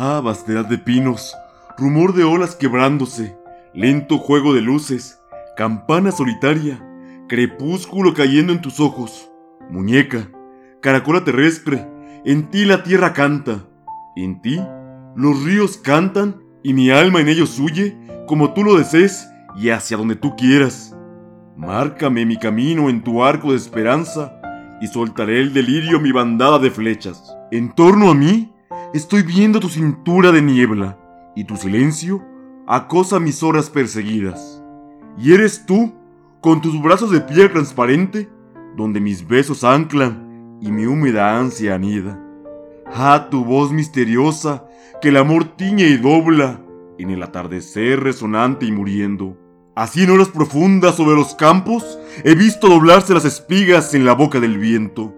Ah, vastedad de pinos, rumor de olas quebrándose, lento juego de luces, campana solitaria, crepúsculo cayendo en tus ojos, muñeca, caracola terrestre, en ti la tierra canta, en ti los ríos cantan y mi alma en ellos huye como tú lo desees y hacia donde tú quieras. Márcame mi camino en tu arco de esperanza y soltaré el delirio mi bandada de flechas. En torno a mí estoy viendo tu cintura de niebla y tu silencio acosa mis horas perseguidas. Y eres tú, con tus brazos de piel transparente, donde mis besos anclan y mi húmeda ansia anida. Ah, tu voz misteriosa que el amor tiñe y dobla en el atardecer resonante y muriendo. Así en horas profundas sobre los campos he visto doblarse las espigas en la boca del viento.